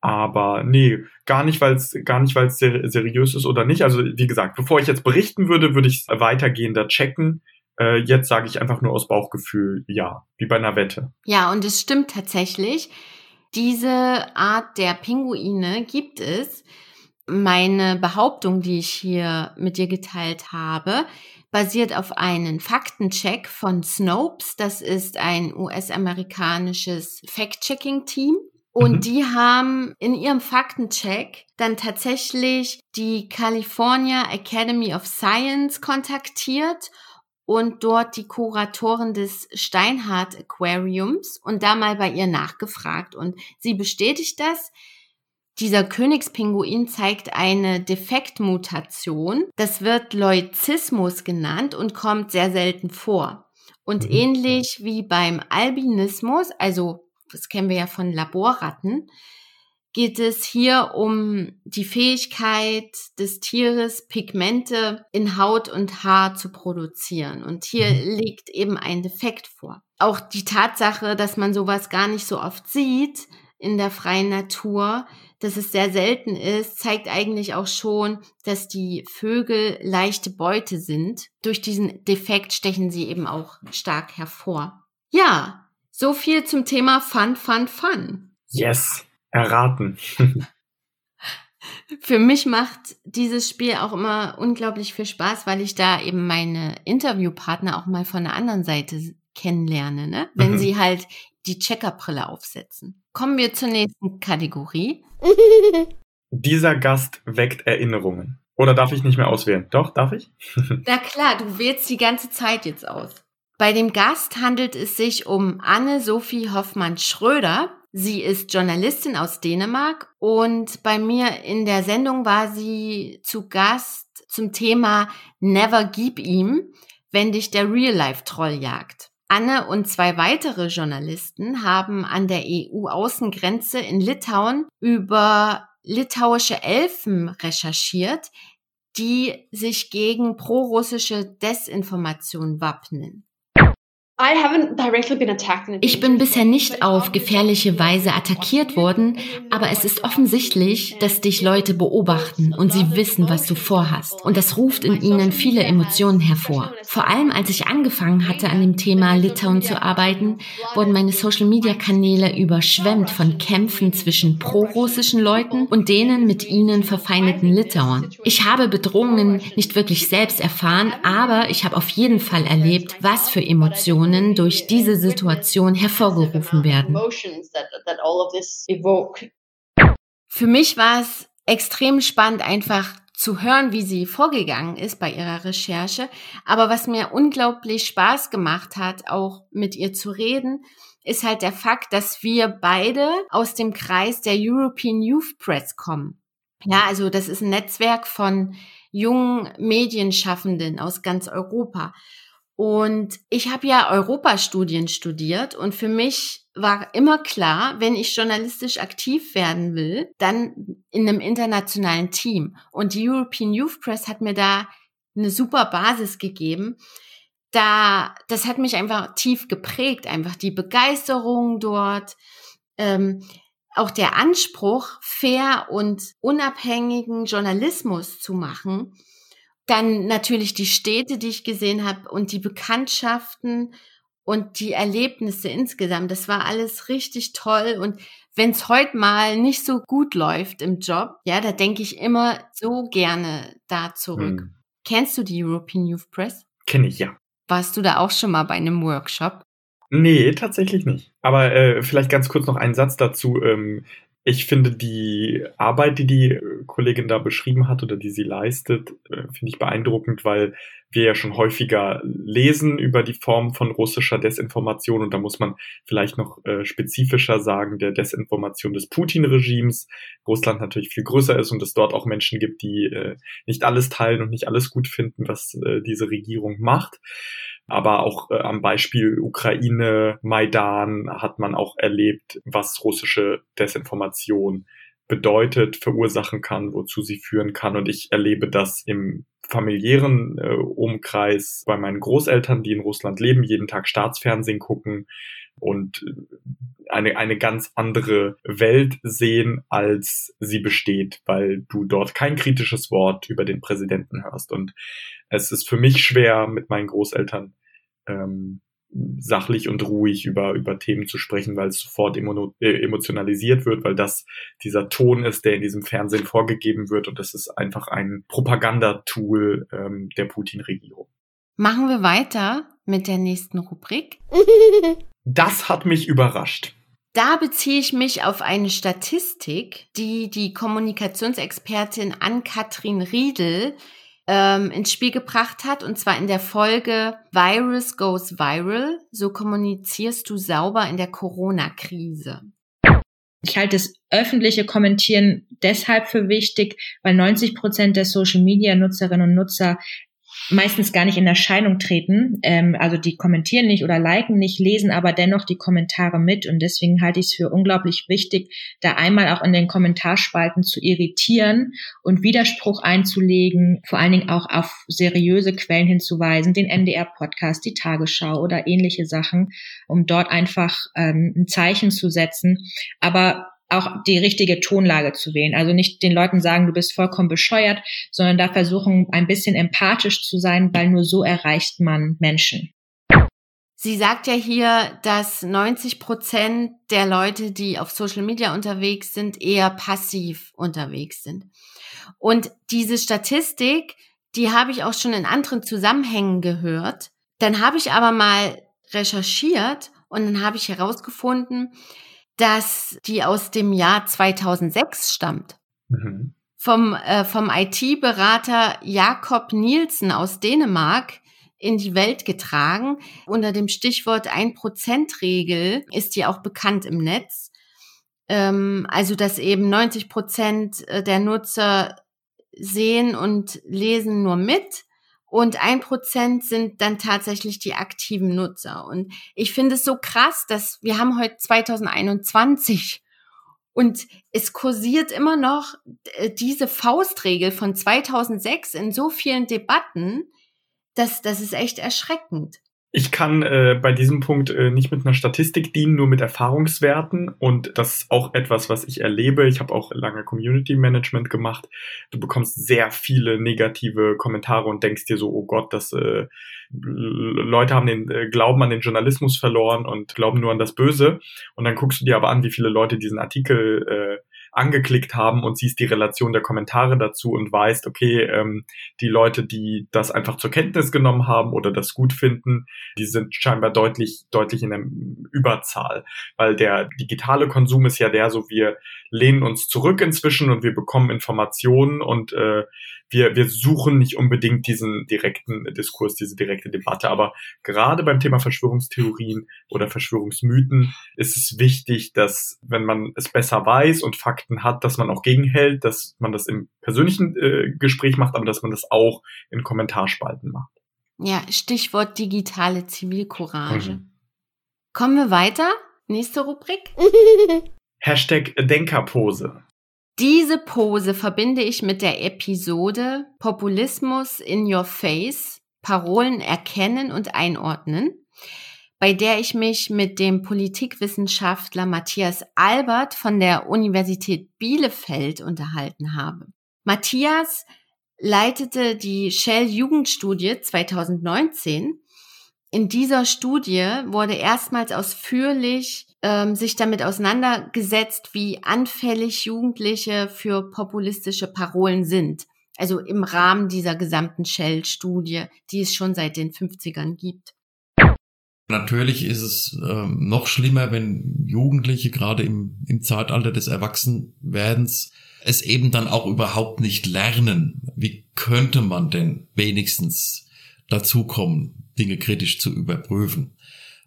Aber nee, gar nicht, weil es gar nicht, weil es ser seriös ist oder nicht. Also wie gesagt, bevor ich jetzt berichten würde, würde ich es weitergehender checken. Äh, jetzt sage ich einfach nur aus Bauchgefühl ja, wie bei einer Wette. Ja, und es stimmt tatsächlich. Diese Art der Pinguine gibt es meine Behauptung, die ich hier mit dir geteilt habe, basiert auf einem Faktencheck von Snopes. Das ist ein US-amerikanisches Fact-Checking-Team. Und mhm. die haben in ihrem Faktencheck dann tatsächlich die California Academy of Science kontaktiert und dort die Kuratorin des Steinhardt Aquariums und da mal bei ihr nachgefragt. Und sie bestätigt das. Dieser Königspinguin zeigt eine Defektmutation. Das wird Leuzismus genannt und kommt sehr selten vor. Und mhm. ähnlich wie beim Albinismus, also das kennen wir ja von Laborratten, geht es hier um die Fähigkeit des Tieres, Pigmente in Haut und Haar zu produzieren. Und hier mhm. liegt eben ein Defekt vor. Auch die Tatsache, dass man sowas gar nicht so oft sieht in der freien Natur, dass es sehr selten ist, zeigt eigentlich auch schon, dass die Vögel leichte Beute sind. Durch diesen Defekt stechen sie eben auch stark hervor. Ja, so viel zum Thema Fun, Fun, Fun. Yes, erraten. Für mich macht dieses Spiel auch immer unglaublich viel Spaß, weil ich da eben meine Interviewpartner auch mal von der anderen Seite kennenlerne, ne? Wenn mhm. sie halt die Checkerbrille aufsetzen. Kommen wir zur nächsten Kategorie. Dieser Gast weckt Erinnerungen. Oder darf ich nicht mehr auswählen? Doch, darf ich? Na klar, du wählst die ganze Zeit jetzt aus. Bei dem Gast handelt es sich um Anne-Sophie Hoffmann-Schröder. Sie ist Journalistin aus Dänemark und bei mir in der Sendung war sie zu Gast zum Thema Never Gib ihm, wenn dich der Real-Life-Troll jagt. Anne und zwei weitere Journalisten haben an der EU-Außengrenze in Litauen über litauische Elfen recherchiert, die sich gegen prorussische Desinformation wappnen. Ich bin bisher nicht auf gefährliche Weise attackiert worden, aber es ist offensichtlich, dass dich Leute beobachten und sie wissen, was du vorhast. Und das ruft in ihnen viele Emotionen hervor. Vor allem, als ich angefangen hatte, an dem Thema Litauen zu arbeiten, wurden meine Social-Media-Kanäle überschwemmt von Kämpfen zwischen pro-russischen Leuten und denen mit ihnen verfeindeten Litauern. Ich habe Bedrohungen nicht wirklich selbst erfahren, aber ich habe auf jeden Fall erlebt, was für Emotionen Emotionen durch diese Situation hervorgerufen werden. Für mich war es extrem spannend, einfach zu hören, wie sie vorgegangen ist bei ihrer Recherche. Aber was mir unglaublich Spaß gemacht hat, auch mit ihr zu reden, ist halt der Fakt, dass wir beide aus dem Kreis der European Youth Press kommen. Ja, also das ist ein Netzwerk von jungen Medienschaffenden aus ganz Europa. Und ich habe ja Europastudien studiert und für mich war immer klar, wenn ich journalistisch aktiv werden will, dann in einem internationalen Team. Und die European Youth Press hat mir da eine super Basis gegeben. Da, das hat mich einfach tief geprägt, einfach die Begeisterung dort, ähm, auch der Anspruch, fair und unabhängigen Journalismus zu machen dann natürlich die Städte, die ich gesehen habe und die Bekanntschaften und die Erlebnisse insgesamt. Das war alles richtig toll. Und wenn es heute mal nicht so gut läuft im Job, ja, da denke ich immer so gerne da zurück. Hm. Kennst du die European Youth Press? Kenne ich, ja. Warst du da auch schon mal bei einem Workshop? Nee, tatsächlich nicht. Aber äh, vielleicht ganz kurz noch einen Satz dazu. Ähm, ich finde die Arbeit, die die äh, Kollegin da beschrieben hat oder die sie leistet, äh, finde ich beeindruckend, weil wir ja schon häufiger lesen über die Form von russischer Desinformation und da muss man vielleicht noch äh, spezifischer sagen, der Desinformation des Putin-Regimes. Russland natürlich viel größer ist und es dort auch Menschen gibt, die nicht alles teilen und nicht alles gut finden, was diese Regierung macht aber auch äh, am Beispiel Ukraine, Maidan hat man auch erlebt, was russische Desinformation bedeutet, verursachen kann, wozu sie führen kann. Und ich erlebe das im familiären äh, Umkreis bei meinen Großeltern, die in Russland leben, jeden Tag Staatsfernsehen gucken und eine, eine ganz andere Welt sehen, als sie besteht, weil du dort kein kritisches Wort über den Präsidenten hörst. Und es ist für mich schwer, mit meinen Großeltern ähm, sachlich und ruhig über, über Themen zu sprechen, weil es sofort äh, emotionalisiert wird, weil das dieser Ton ist, der in diesem Fernsehen vorgegeben wird und das ist einfach ein Propagandatool ähm, der Putin-Regierung. Machen wir weiter mit der nächsten Rubrik. Das hat mich überrascht. Da beziehe ich mich auf eine Statistik, die die Kommunikationsexpertin Ann-Kathrin Riedel ähm, ins Spiel gebracht hat, und zwar in der Folge Virus Goes Viral. So kommunizierst du sauber in der Corona-Krise. Ich halte das öffentliche Kommentieren deshalb für wichtig, weil 90 Prozent der Social-Media-Nutzerinnen und Nutzer meistens gar nicht in Erscheinung treten. Ähm, also die kommentieren nicht oder liken nicht, lesen aber dennoch die Kommentare mit. Und deswegen halte ich es für unglaublich wichtig, da einmal auch in den Kommentarspalten zu irritieren und Widerspruch einzulegen, vor allen Dingen auch auf seriöse Quellen hinzuweisen, den MDR-Podcast, die Tagesschau oder ähnliche Sachen, um dort einfach ähm, ein Zeichen zu setzen. Aber auch die richtige Tonlage zu wählen. Also nicht den Leuten sagen, du bist vollkommen bescheuert, sondern da versuchen, ein bisschen empathisch zu sein, weil nur so erreicht man Menschen. Sie sagt ja hier, dass 90 Prozent der Leute, die auf Social Media unterwegs sind, eher passiv unterwegs sind. Und diese Statistik, die habe ich auch schon in anderen Zusammenhängen gehört. Dann habe ich aber mal recherchiert und dann habe ich herausgefunden, dass die aus dem Jahr 2006 stammt. Mhm. Vom, äh, vom IT-Berater Jakob Nielsen aus Dänemark in die Welt getragen. Unter dem Stichwort 1%-Regel ist die auch bekannt im Netz. Ähm, also, dass eben 90 Prozent äh, der Nutzer sehen und lesen nur mit und ein Prozent sind dann tatsächlich die aktiven Nutzer. Und ich finde es so krass, dass wir haben heute 2021 und es kursiert immer noch äh, diese Faustregel von 2006 in so vielen Debatten, dass das ist echt erschreckend. Ich kann äh, bei diesem Punkt äh, nicht mit einer Statistik dienen, nur mit Erfahrungswerten. Und das ist auch etwas, was ich erlebe. Ich habe auch lange Community Management gemacht. Du bekommst sehr viele negative Kommentare und denkst dir so, oh Gott, das äh, Leute haben den äh, Glauben an den Journalismus verloren und glauben nur an das Böse. Und dann guckst du dir aber an, wie viele Leute diesen Artikel äh, angeklickt haben und siehst die Relation der Kommentare dazu und weißt, okay, ähm, die Leute, die das einfach zur Kenntnis genommen haben oder das gut finden, die sind scheinbar deutlich, deutlich in der Überzahl. Weil der digitale Konsum ist ja der, so wir lehnen uns zurück inzwischen und wir bekommen Informationen und äh, wir, wir suchen nicht unbedingt diesen direkten Diskurs, diese direkte Debatte. Aber gerade beim Thema Verschwörungstheorien oder Verschwörungsmythen ist es wichtig, dass wenn man es besser weiß und Fakten hat, dass man auch gegenhält, dass man das im persönlichen äh, Gespräch macht, aber dass man das auch in Kommentarspalten macht. Ja, Stichwort digitale Zivilcourage. Mhm. Kommen wir weiter? Nächste Rubrik. Hashtag Denkerpose. Diese Pose verbinde ich mit der Episode Populismus in Your Face, Parolen erkennen und einordnen, bei der ich mich mit dem Politikwissenschaftler Matthias Albert von der Universität Bielefeld unterhalten habe. Matthias leitete die Shell Jugendstudie 2019. In dieser Studie wurde erstmals ausführlich ähm, sich damit auseinandergesetzt, wie anfällig Jugendliche für populistische Parolen sind. Also im Rahmen dieser gesamten Shell-Studie, die es schon seit den 50ern gibt. Natürlich ist es ähm, noch schlimmer, wenn Jugendliche gerade im, im Zeitalter des Erwachsenwerdens es eben dann auch überhaupt nicht lernen. Wie könnte man denn wenigstens dazu kommen, Dinge kritisch zu überprüfen?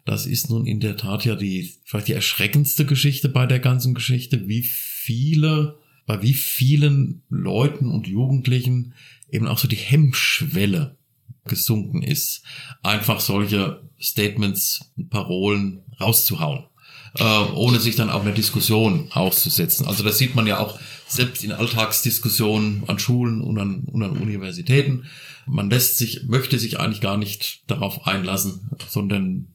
Das ist nun in der Tat ja die, vielleicht die erschreckendste Geschichte bei der ganzen Geschichte, wie viele, bei wie vielen Leuten und Jugendlichen eben auch so die Hemmschwelle gesunken ist, einfach solche Statements, Parolen rauszuhauen, äh, ohne sich dann auch einer Diskussion auszusetzen. Also das sieht man ja auch selbst in Alltagsdiskussionen an Schulen und an, und an Universitäten. Man lässt sich, möchte sich eigentlich gar nicht darauf einlassen, sondern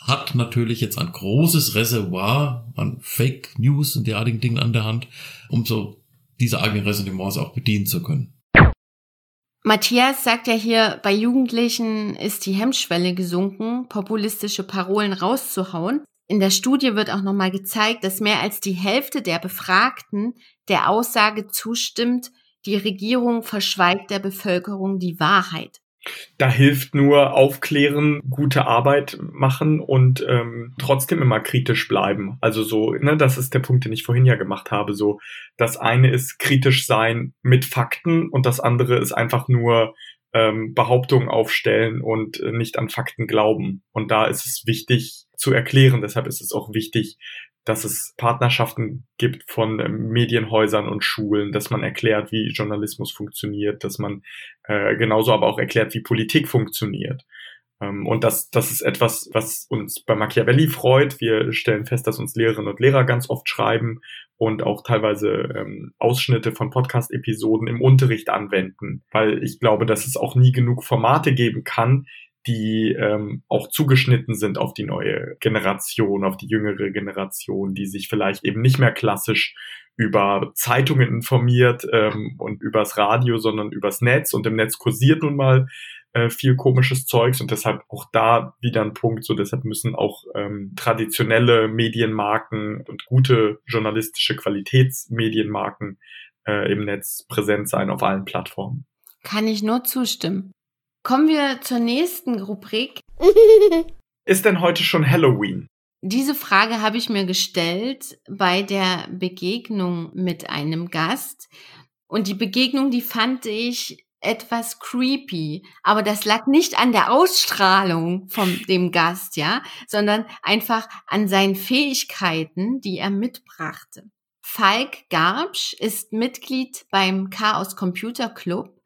hat natürlich jetzt ein großes Reservoir an Fake News und derartigen Dingen an der Hand, um so diese eigenen Ressentiments auch bedienen zu können. Matthias sagt ja hier, bei Jugendlichen ist die Hemmschwelle gesunken, populistische Parolen rauszuhauen. In der Studie wird auch nochmal gezeigt, dass mehr als die Hälfte der Befragten der Aussage zustimmt, die Regierung verschweigt der Bevölkerung die Wahrheit. Da hilft nur aufklären, gute Arbeit machen und ähm, trotzdem immer kritisch bleiben. Also so, ne, das ist der Punkt, den ich vorhin ja gemacht habe. So, das eine ist kritisch sein mit Fakten und das andere ist einfach nur ähm, Behauptungen aufstellen und äh, nicht an Fakten glauben. Und da ist es wichtig zu erklären. Deshalb ist es auch wichtig, dass es Partnerschaften gibt von ähm, Medienhäusern und Schulen, dass man erklärt, wie Journalismus funktioniert, dass man äh, genauso aber auch erklärt, wie Politik funktioniert. Ähm, und das, das ist etwas, was uns bei Machiavelli freut. Wir stellen fest, dass uns Lehrerinnen und Lehrer ganz oft schreiben und auch teilweise ähm, Ausschnitte von Podcast-Episoden im Unterricht anwenden, weil ich glaube, dass es auch nie genug Formate geben kann, die ähm, auch zugeschnitten sind auf die neue Generation, auf die jüngere Generation, die sich vielleicht eben nicht mehr klassisch über Zeitungen informiert ähm, und übers Radio, sondern übers Netz. Und im Netz kursiert nun mal äh, viel komisches Zeugs und deshalb auch da wieder ein Punkt. So deshalb müssen auch ähm, traditionelle Medienmarken und gute journalistische Qualitätsmedienmarken äh, im Netz präsent sein auf allen Plattformen. Kann ich nur zustimmen. Kommen wir zur nächsten Rubrik. Ist denn heute schon Halloween? Diese Frage habe ich mir gestellt bei der Begegnung mit einem Gast. Und die Begegnung, die fand ich etwas creepy. Aber das lag nicht an der Ausstrahlung von dem Gast, ja, sondern einfach an seinen Fähigkeiten, die er mitbrachte. Falk Garbsch ist Mitglied beim Chaos Computer Club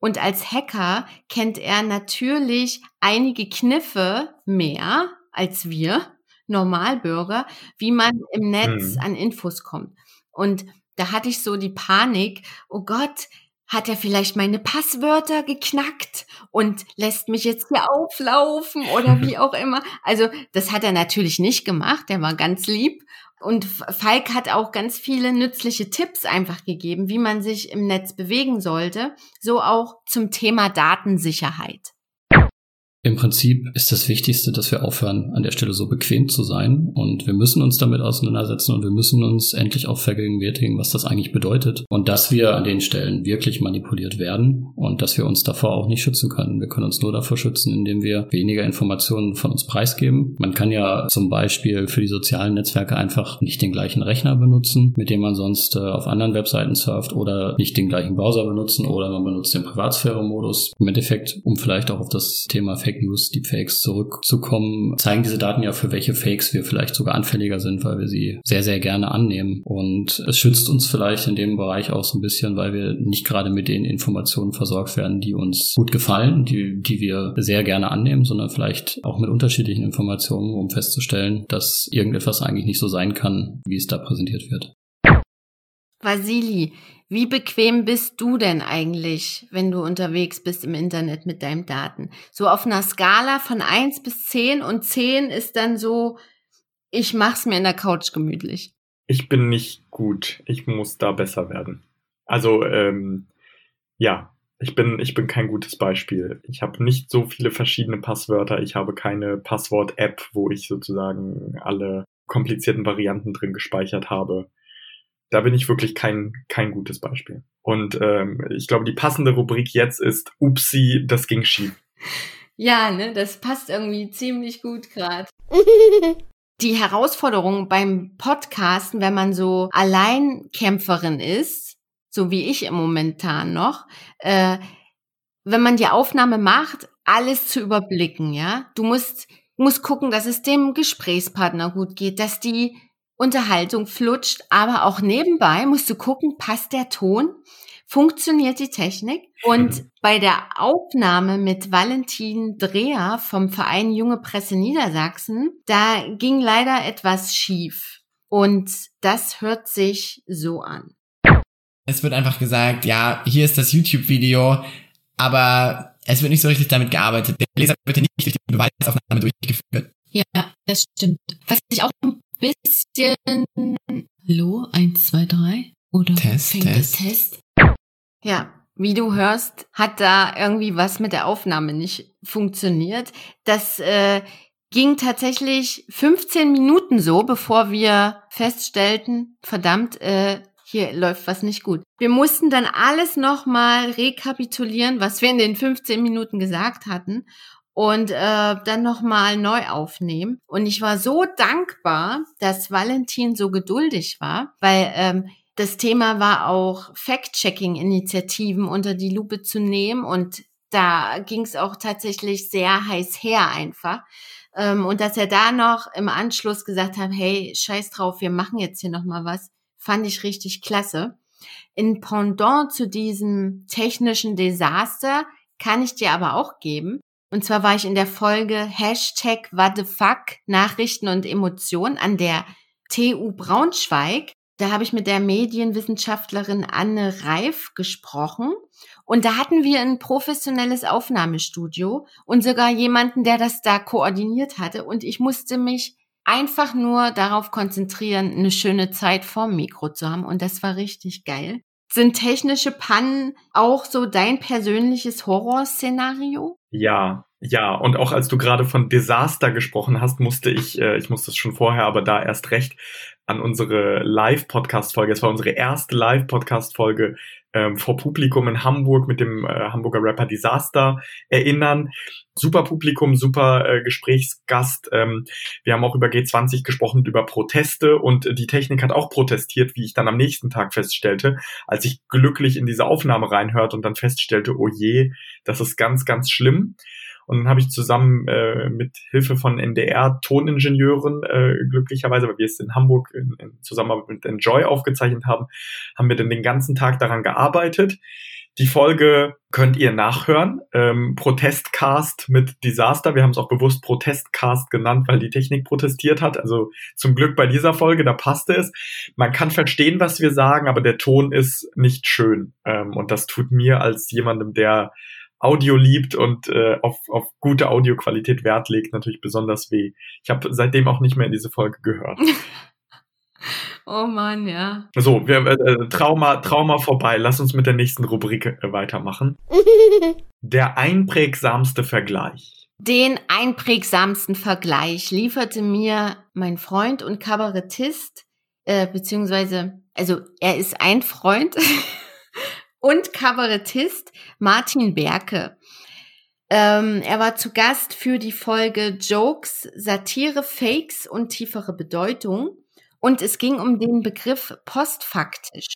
und als Hacker kennt er natürlich einige Kniffe mehr als wir Normalbürger, wie man im Netz mhm. an Infos kommt. Und da hatte ich so die Panik, oh Gott, hat er vielleicht meine Passwörter geknackt und lässt mich jetzt hier auflaufen oder wie auch immer. Also das hat er natürlich nicht gemacht, der war ganz lieb. Und Falk hat auch ganz viele nützliche Tipps einfach gegeben, wie man sich im Netz bewegen sollte, so auch zum Thema Datensicherheit. Im Prinzip ist das Wichtigste, dass wir aufhören, an der Stelle so bequem zu sein. Und wir müssen uns damit auseinandersetzen und wir müssen uns endlich auch vergegenwärtigen, was das eigentlich bedeutet. Und dass wir an den Stellen wirklich manipuliert werden und dass wir uns davor auch nicht schützen können. Wir können uns nur davor schützen, indem wir weniger Informationen von uns preisgeben. Man kann ja zum Beispiel für die sozialen Netzwerke einfach nicht den gleichen Rechner benutzen, mit dem man sonst äh, auf anderen Webseiten surft oder nicht den gleichen Browser benutzen oder man benutzt den Privatsphäre-Modus. Im Endeffekt, um vielleicht auch auf das Thema Fake News, Deepfakes zurückzukommen, zeigen diese Daten ja, für welche Fakes wir vielleicht sogar anfälliger sind, weil wir sie sehr, sehr gerne annehmen. Und es schützt uns vielleicht in dem Bereich auch so ein bisschen, weil wir nicht gerade mit den Informationen versorgt werden, die uns gut gefallen, die, die wir sehr gerne annehmen, sondern vielleicht auch mit unterschiedlichen Informationen, um festzustellen, dass irgendetwas eigentlich nicht so sein kann, wie es da präsentiert wird. Vasili, wie bequem bist du denn eigentlich, wenn du unterwegs bist im Internet mit deinen Daten? So auf einer Skala von eins bis zehn und zehn ist dann so, ich mach's mir in der Couch gemütlich. Ich bin nicht gut. Ich muss da besser werden. Also, ähm, ja, ich bin, ich bin kein gutes Beispiel. Ich habe nicht so viele verschiedene Passwörter. Ich habe keine Passwort-App, wo ich sozusagen alle komplizierten Varianten drin gespeichert habe da bin ich wirklich kein, kein gutes Beispiel. Und ähm, ich glaube, die passende Rubrik jetzt ist Upsi, das ging schief. Ja, ne, das passt irgendwie ziemlich gut gerade. die Herausforderung beim Podcasten, wenn man so Alleinkämpferin ist, so wie ich im Momentan noch, äh, wenn man die Aufnahme macht, alles zu überblicken, ja. Du musst, musst gucken, dass es dem Gesprächspartner gut geht, dass die Unterhaltung flutscht, aber auch nebenbei musst du gucken, passt der Ton, funktioniert die Technik. Und mhm. bei der Aufnahme mit Valentin Dreher vom Verein Junge Presse Niedersachsen, da ging leider etwas schief. Und das hört sich so an. Es wird einfach gesagt, ja, hier ist das YouTube-Video, aber es wird nicht so richtig damit gearbeitet. Der Leser wird nicht durch die Beweisaufnahme durchgeführt. Ja, das stimmt. Was ich auch bisschen. Hallo, eins, zwei, drei? Oder Test, fängt Test. das Test? Ja, wie du hörst, hat da irgendwie was mit der Aufnahme nicht funktioniert. Das äh, ging tatsächlich 15 Minuten so, bevor wir feststellten, verdammt, äh, hier läuft was nicht gut. Wir mussten dann alles nochmal rekapitulieren, was wir in den 15 Minuten gesagt hatten und äh, dann nochmal neu aufnehmen. Und ich war so dankbar, dass Valentin so geduldig war, weil ähm, das Thema war auch Fact-Checking-Initiativen unter die Lupe zu nehmen und da ging es auch tatsächlich sehr heiß her einfach. Ähm, und dass er da noch im Anschluss gesagt hat, hey, scheiß drauf, wir machen jetzt hier nochmal was, fand ich richtig klasse. In Pendant zu diesem technischen Desaster kann ich dir aber auch geben, und zwar war ich in der Folge Hashtag What the fuck Nachrichten und Emotionen an der TU Braunschweig. Da habe ich mit der Medienwissenschaftlerin Anne Reif gesprochen. Und da hatten wir ein professionelles Aufnahmestudio und sogar jemanden, der das da koordiniert hatte. Und ich musste mich einfach nur darauf konzentrieren, eine schöne Zeit vorm Mikro zu haben. Und das war richtig geil. Sind technische Pannen auch so dein persönliches Horrorszenario? Ja, ja, und auch als du gerade von Desaster gesprochen hast, musste ich, äh, ich musste es schon vorher, aber da erst recht an unsere Live-Podcast-Folge. Es war unsere erste Live-Podcast-Folge ähm, vor Publikum in Hamburg mit dem äh, Hamburger Rapper Disaster erinnern. Super Publikum, super äh, Gesprächsgast. Ähm, wir haben auch über G20 gesprochen, über Proteste und die Technik hat auch protestiert, wie ich dann am nächsten Tag feststellte, als ich glücklich in diese Aufnahme reinhörte und dann feststellte, oh je, das ist ganz, ganz schlimm. Und dann habe ich zusammen äh, mit Hilfe von NDR-Toningenieuren, äh, glücklicherweise, weil wir es in Hamburg in, in Zusammenarbeit mit Enjoy aufgezeichnet haben, haben wir dann den ganzen Tag daran gearbeitet. Die Folge könnt ihr nachhören. Ähm, Protestcast mit Desaster. Wir haben es auch bewusst Protestcast genannt, weil die Technik protestiert hat. Also zum Glück bei dieser Folge, da passte es. Man kann verstehen, was wir sagen, aber der Ton ist nicht schön. Ähm, und das tut mir als jemandem, der Audio liebt und äh, auf, auf gute Audioqualität Wert legt, natürlich besonders weh. Ich habe seitdem auch nicht mehr in diese Folge gehört. Oh Mann, ja. So, wir, äh, Trauma, Trauma vorbei. Lass uns mit der nächsten Rubrik äh, weitermachen. Der einprägsamste Vergleich. Den einprägsamsten Vergleich lieferte mir mein Freund und Kabarettist, äh, beziehungsweise, also er ist ein Freund und Kabarettist Martin Berke. Ähm, er war zu Gast für die Folge Jokes, Satire, Fakes und tiefere Bedeutung. Und es ging um den Begriff postfaktisch.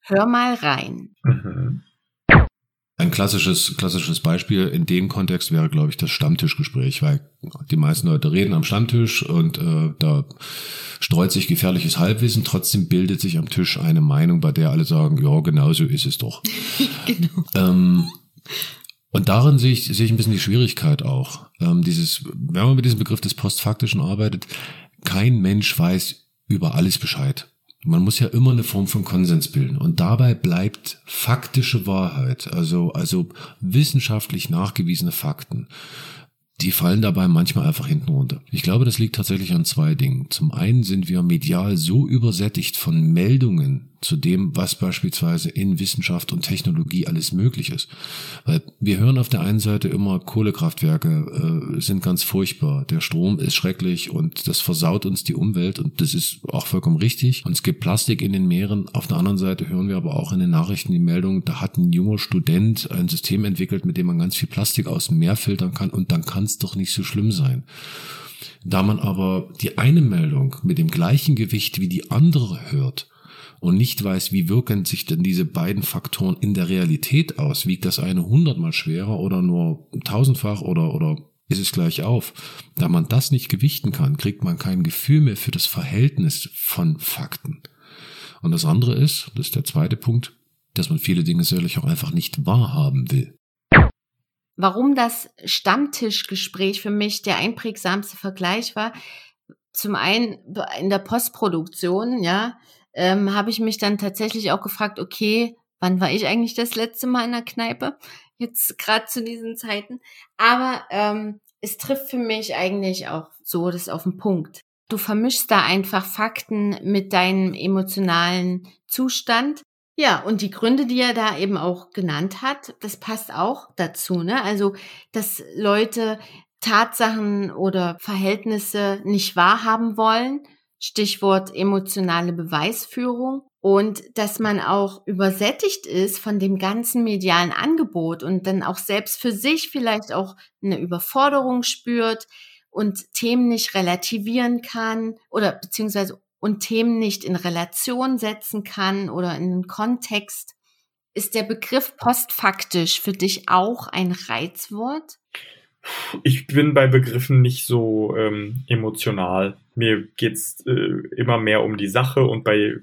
Hör mal rein. Mhm. Ein klassisches, klassisches Beispiel in dem Kontext wäre, glaube ich, das Stammtischgespräch, weil die meisten Leute reden am Stammtisch und äh, da streut sich gefährliches Halbwissen, trotzdem bildet sich am Tisch eine Meinung, bei der alle sagen, ja, genau so ist es doch. genau. Ähm, und darin sehe ich, sehe ich ein bisschen die Schwierigkeit auch. Ähm, dieses, wenn man mit diesem Begriff des Postfaktischen arbeitet, kein Mensch weiß über alles Bescheid. Man muss ja immer eine Form von Konsens bilden. Und dabei bleibt faktische Wahrheit, also, also wissenschaftlich nachgewiesene Fakten, die fallen dabei manchmal einfach hinten runter. Ich glaube, das liegt tatsächlich an zwei Dingen. Zum einen sind wir medial so übersättigt von Meldungen zu dem, was beispielsweise in Wissenschaft und Technologie alles möglich ist. Weil wir hören auf der einen Seite immer, Kohlekraftwerke äh, sind ganz furchtbar, der Strom ist schrecklich und das versaut uns die Umwelt und das ist auch vollkommen richtig. Und es gibt Plastik in den Meeren. Auf der anderen Seite hören wir aber auch in den Nachrichten die Meldung, da hat ein junger Student ein System entwickelt, mit dem man ganz viel Plastik aus dem Meer filtern kann und dann kann es doch nicht so schlimm sein. Da man aber die eine Meldung mit dem gleichen Gewicht wie die andere hört, und nicht weiß, wie wirken sich denn diese beiden Faktoren in der Realität aus, wiegt das eine hundertmal schwerer oder nur tausendfach oder, oder ist es gleich auf? Da man das nicht gewichten kann, kriegt man kein Gefühl mehr für das Verhältnis von Fakten. Und das andere ist, das ist der zweite Punkt, dass man viele Dinge sicherlich auch einfach nicht wahrhaben will. Warum das Stammtischgespräch für mich der einprägsamste Vergleich war, zum einen in der Postproduktion, ja, ähm, habe ich mich dann tatsächlich auch gefragt, okay, wann war ich eigentlich das letzte Mal in der Kneipe? Jetzt gerade zu diesen Zeiten. Aber ähm, es trifft für mich eigentlich auch so das auf den Punkt. Du vermischst da einfach Fakten mit deinem emotionalen Zustand. Ja, und die Gründe, die er da eben auch genannt hat, das passt auch dazu, ne? Also, dass Leute Tatsachen oder Verhältnisse nicht wahrhaben wollen Stichwort emotionale Beweisführung und dass man auch übersättigt ist von dem ganzen medialen Angebot und dann auch selbst für sich vielleicht auch eine Überforderung spürt und Themen nicht relativieren kann oder beziehungsweise und Themen nicht in Relation setzen kann oder in einen Kontext. Ist der Begriff postfaktisch für dich auch ein Reizwort? Ich bin bei Begriffen nicht so ähm, emotional mir geht's äh, immer mehr um die Sache und bei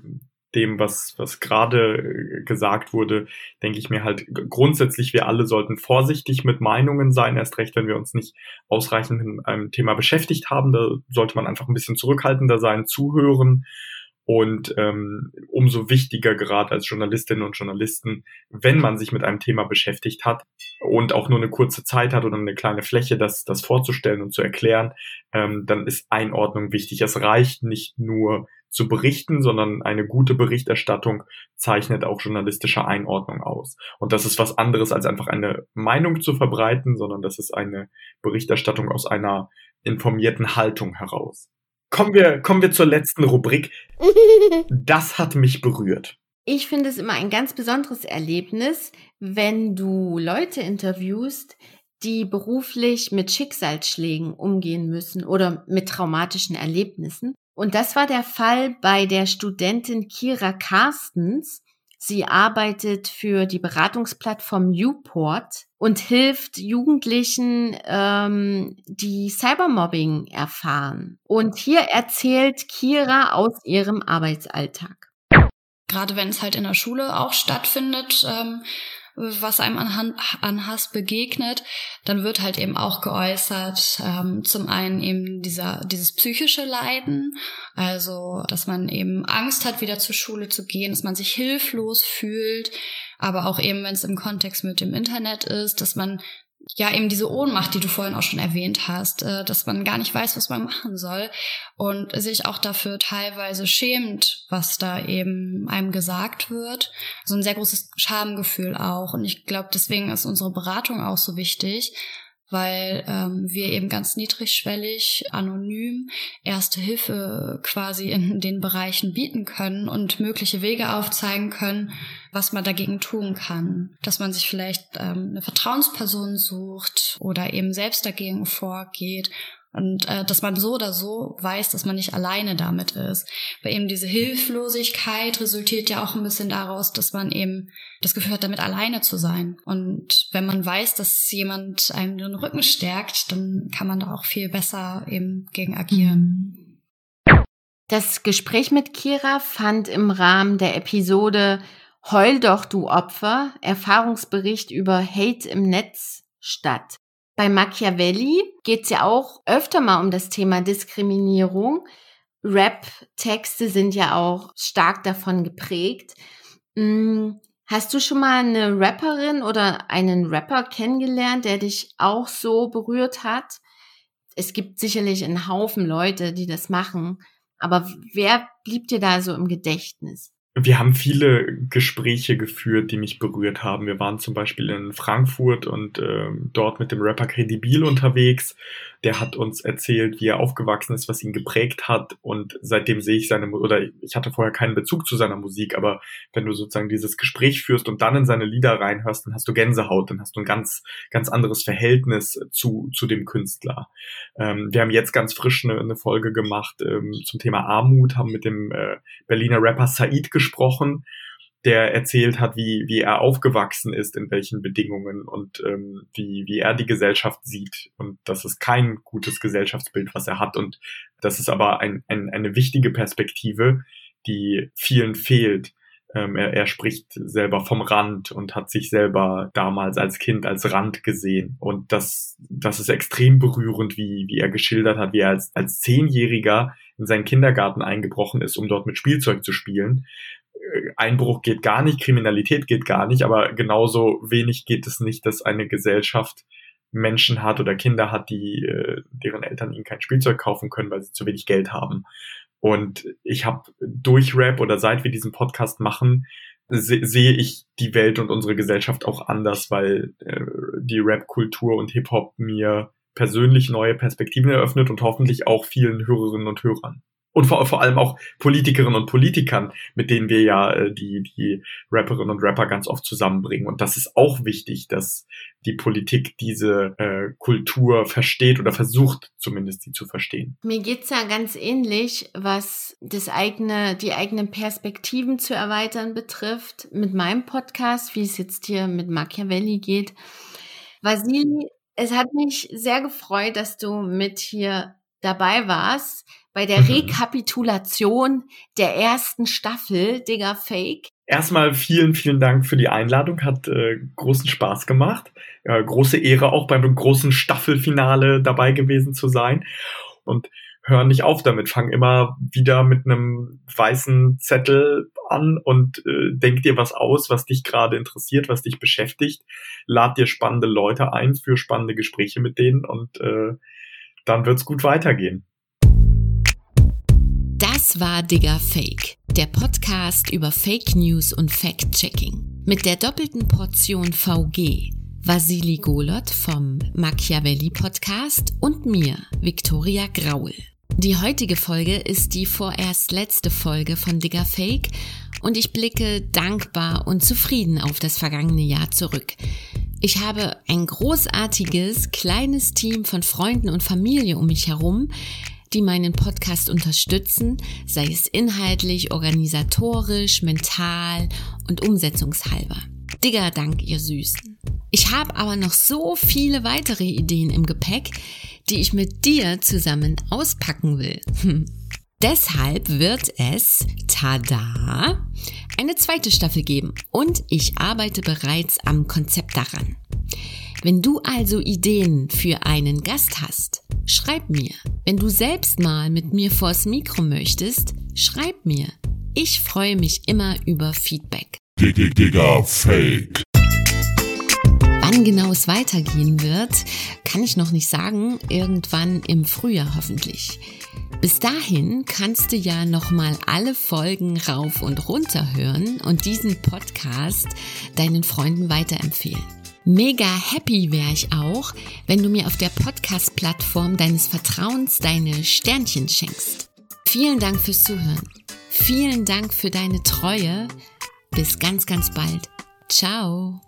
dem, was, was gerade äh, gesagt wurde, denke ich mir halt grundsätzlich, wir alle sollten vorsichtig mit Meinungen sein, erst recht, wenn wir uns nicht ausreichend mit einem Thema beschäftigt haben. Da sollte man einfach ein bisschen zurückhaltender sein, zuhören und ähm, umso wichtiger gerade als Journalistinnen und Journalisten, wenn man sich mit einem Thema beschäftigt hat und auch nur eine kurze Zeit hat oder eine kleine Fläche, das, das vorzustellen und zu erklären, ähm, dann ist Einordnung wichtig. Es reicht nicht nur zu berichten, sondern eine gute Berichterstattung zeichnet auch journalistische Einordnung aus. Und das ist was anderes als einfach eine Meinung zu verbreiten, sondern das ist eine Berichterstattung aus einer informierten Haltung heraus. Kommen wir, kommen wir zur letzten Rubrik. Das hat mich berührt. Ich finde es immer ein ganz besonderes Erlebnis, wenn du Leute interviewst, die beruflich mit Schicksalsschlägen umgehen müssen oder mit traumatischen Erlebnissen. Und das war der Fall bei der Studentin Kira Carstens, Sie arbeitet für die Beratungsplattform Uport und hilft Jugendlichen, ähm, die Cybermobbing erfahren. Und hier erzählt Kira aus ihrem Arbeitsalltag. Gerade wenn es halt in der Schule auch stattfindet, ähm, was einem an, an Hass begegnet, dann wird halt eben auch geäußert, ähm, zum einen eben dieser, dieses psychische Leiden, also dass man eben Angst hat, wieder zur Schule zu gehen, dass man sich hilflos fühlt, aber auch eben, wenn es im Kontext mit dem Internet ist, dass man ja eben diese Ohnmacht, die du vorhin auch schon erwähnt hast, äh, dass man gar nicht weiß, was man machen soll und sich auch dafür teilweise schämt, was da eben einem gesagt wird. So also ein sehr großes Schamgefühl auch. Und ich glaube, deswegen ist unsere Beratung auch so wichtig, weil ähm, wir eben ganz niedrigschwellig, anonym erste Hilfe quasi in den Bereichen bieten können und mögliche Wege aufzeigen können, was man dagegen tun kann. Dass man sich vielleicht ähm, eine Vertrauensperson sucht oder eben selbst dagegen vorgeht und äh, dass man so oder so weiß, dass man nicht alleine damit ist. Weil eben diese Hilflosigkeit resultiert ja auch ein bisschen daraus, dass man eben das Gefühl hat, damit alleine zu sein. Und wenn man weiß, dass jemand einem den Rücken stärkt, dann kann man da auch viel besser eben gegen agieren. Das Gespräch mit Kira fand im Rahmen der Episode Heul doch, du Opfer, Erfahrungsbericht über Hate im Netz statt. Bei Machiavelli geht es ja auch öfter mal um das Thema Diskriminierung. Rap-Texte sind ja auch stark davon geprägt. Hm, hast du schon mal eine Rapperin oder einen Rapper kennengelernt, der dich auch so berührt hat? Es gibt sicherlich einen Haufen Leute, die das machen, aber wer blieb dir da so im Gedächtnis? Wir haben viele Gespräche geführt, die mich berührt haben. Wir waren zum Beispiel in Frankfurt und äh, dort mit dem Rapper Credibil unterwegs der hat uns erzählt, wie er aufgewachsen ist, was ihn geprägt hat und seitdem sehe ich seine, oder ich hatte vorher keinen Bezug zu seiner Musik, aber wenn du sozusagen dieses Gespräch führst und dann in seine Lieder reinhörst, dann hast du Gänsehaut, dann hast du ein ganz, ganz anderes Verhältnis zu, zu dem Künstler. Ähm, wir haben jetzt ganz frisch eine, eine Folge gemacht ähm, zum Thema Armut, haben mit dem äh, Berliner Rapper Said gesprochen, der erzählt hat, wie, wie er aufgewachsen ist, in welchen Bedingungen und ähm, wie, wie er die Gesellschaft sieht. Und das ist kein gutes Gesellschaftsbild, was er hat. Und das ist aber ein, ein, eine wichtige Perspektive, die vielen fehlt. Ähm, er, er spricht selber vom Rand und hat sich selber damals als Kind als Rand gesehen. Und das, das ist extrem berührend, wie, wie er geschildert hat, wie er als, als Zehnjähriger in seinen Kindergarten eingebrochen ist, um dort mit Spielzeug zu spielen Einbruch geht gar nicht, Kriminalität geht gar nicht, aber genauso wenig geht es nicht, dass eine Gesellschaft Menschen hat oder Kinder hat, die äh, deren Eltern ihnen kein Spielzeug kaufen können, weil sie zu wenig Geld haben. Und ich habe durch Rap oder seit wir diesen Podcast machen, se sehe ich die Welt und unsere Gesellschaft auch anders, weil äh, die Rap-Kultur und Hip-Hop mir persönlich neue Perspektiven eröffnet und hoffentlich auch vielen Hörerinnen und Hörern und vor, vor allem auch Politikerinnen und Politikern, mit denen wir ja äh, die, die Rapperinnen und Rapper ganz oft zusammenbringen. Und das ist auch wichtig, dass die Politik diese äh, Kultur versteht oder versucht zumindest sie zu verstehen. Mir geht's ja ganz ähnlich, was das eigene, die eigenen Perspektiven zu erweitern betrifft, mit meinem Podcast, wie es jetzt hier mit Machiavelli geht. Vasili, es hat mich sehr gefreut, dass du mit hier dabei warst bei der mhm. Rekapitulation der ersten Staffel Digger Fake. Erstmal vielen, vielen Dank für die Einladung. Hat äh, großen Spaß gemacht. Äh, große Ehre auch beim großen Staffelfinale dabei gewesen zu sein. Und hör nicht auf damit. Fang immer wieder mit einem weißen Zettel an und äh, denk dir was aus, was dich gerade interessiert, was dich beschäftigt. Lad dir spannende Leute ein für spannende Gespräche mit denen und äh, dann wird's gut weitergehen. Das war Digger Fake, der Podcast über Fake News und Fact-Checking. Mit der doppelten Portion VG, Vasili Golot vom Machiavelli Podcast und mir, Viktoria Graul. Die heutige Folge ist die vorerst letzte Folge von Digger Fake und ich blicke dankbar und zufrieden auf das vergangene Jahr zurück. Ich habe ein großartiges, kleines Team von Freunden und Familie um mich herum, die meinen Podcast unterstützen, sei es inhaltlich, organisatorisch, mental und umsetzungshalber. Digger Dank, ihr Süßen. Ich habe aber noch so viele weitere Ideen im Gepäck, die ich mit dir zusammen auspacken will. Deshalb wird es, tada, eine zweite Staffel geben und ich arbeite bereits am Konzept daran. Wenn du also Ideen für einen Gast hast, schreib mir. Wenn du selbst mal mit mir vors Mikro möchtest, schreib mir. Ich freue mich immer über Feedback. Digga, Fake. Wann genau es weitergehen wird, kann ich noch nicht sagen. Irgendwann im Frühjahr hoffentlich. Bis dahin kannst du ja nochmal alle Folgen rauf und runter hören und diesen Podcast deinen Freunden weiterempfehlen. Mega happy wäre ich auch, wenn du mir auf der Podcast-Plattform deines Vertrauens deine Sternchen schenkst. Vielen Dank fürs Zuhören. Vielen Dank für deine Treue. Bis ganz, ganz bald. Ciao.